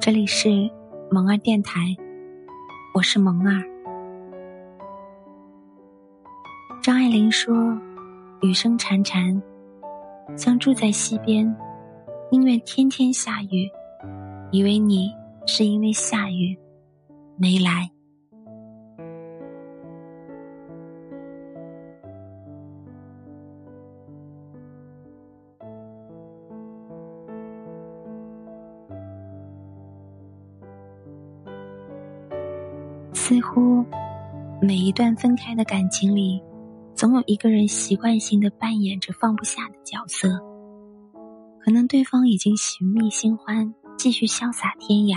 这里是萌儿电台，我是萌儿。张爱玲说：“雨声潺潺，像住在溪边，宁愿天天下雨，以为你是因为下雨没来。”似乎每一段分开的感情里，总有一个人习惯性的扮演着放不下的角色。可能对方已经寻觅新欢，继续潇洒天涯，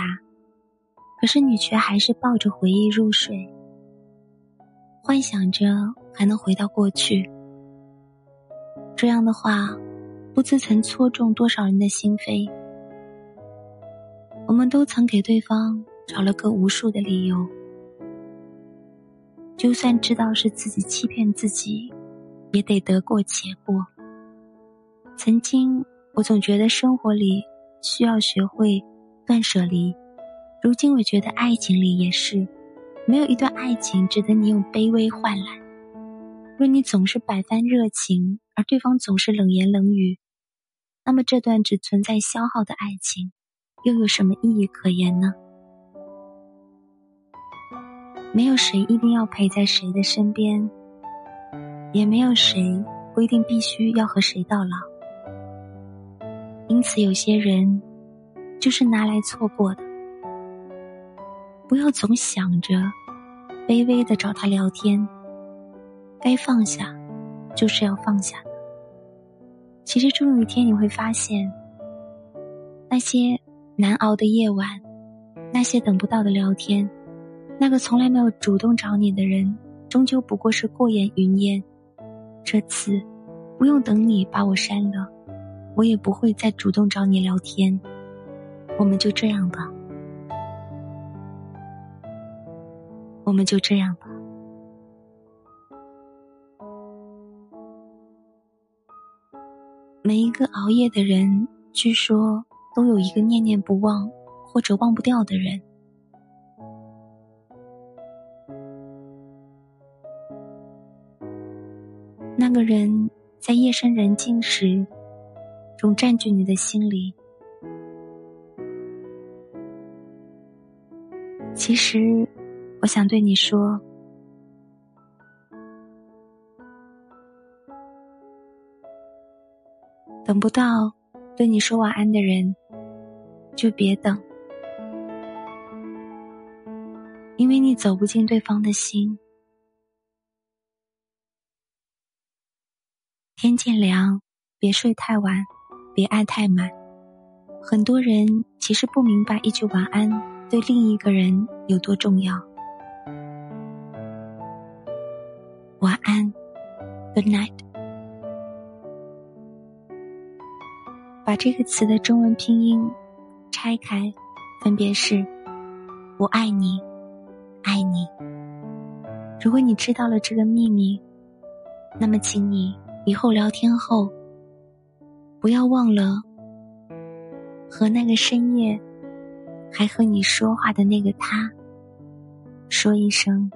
可是你却还是抱着回忆入睡，幻想着还能回到过去。这样的话，不知曾戳中多少人的心扉。我们都曾给对方找了个无数的理由。就算知道是自己欺骗自己，也得得过且过。曾经，我总觉得生活里需要学会断舍离，如今我觉得爱情里也是，没有一段爱情值得你用卑微换来。若你总是百般热情，而对方总是冷言冷语，那么这段只存在消耗的爱情，又有什么意义可言呢？没有谁一定要陪在谁的身边，也没有谁规定必须要和谁到老。因此，有些人就是拿来错过的。不要总想着卑微的找他聊天，该放下就是要放下。其实，终有一天你会发现，那些难熬的夜晚，那些等不到的聊天。那个从来没有主动找你的人，终究不过是过眼云烟。这次，不用等你把我删了，我也不会再主动找你聊天。我们就这样吧，我们就这样吧。每一个熬夜的人，据说都有一个念念不忘或者忘不掉的人。那个人在夜深人静时，总占据你的心里。其实，我想对你说，等不到对你说晚安的人，就别等，因为你走不进对方的心。天渐凉，别睡太晚，别爱太满。很多人其实不明白一句晚安对另一个人有多重要。，Good night。把这个词的中文拼音拆开，分别是“我爱你，爱你”。如果你知道了这个秘密，那么请你。以后聊天后，不要忘了和那个深夜还和你说话的那个他说一声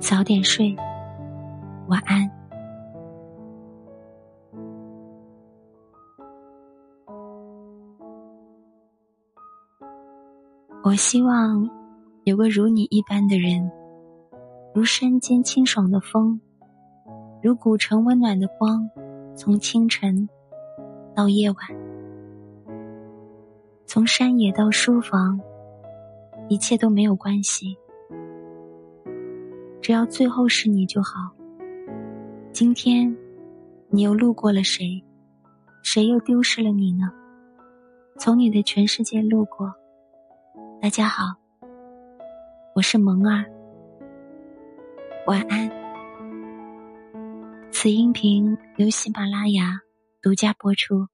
早点睡，晚安。我希望。有个如你一般的人，如山间清爽的风，如古城温暖的光，从清晨到夜晚，从山野到书房，一切都没有关系，只要最后是你就好。今天，你又路过了谁？谁又丢失了你呢？从你的全世界路过，大家好。我是萌儿，晚安。此音频由喜马拉雅独家播出。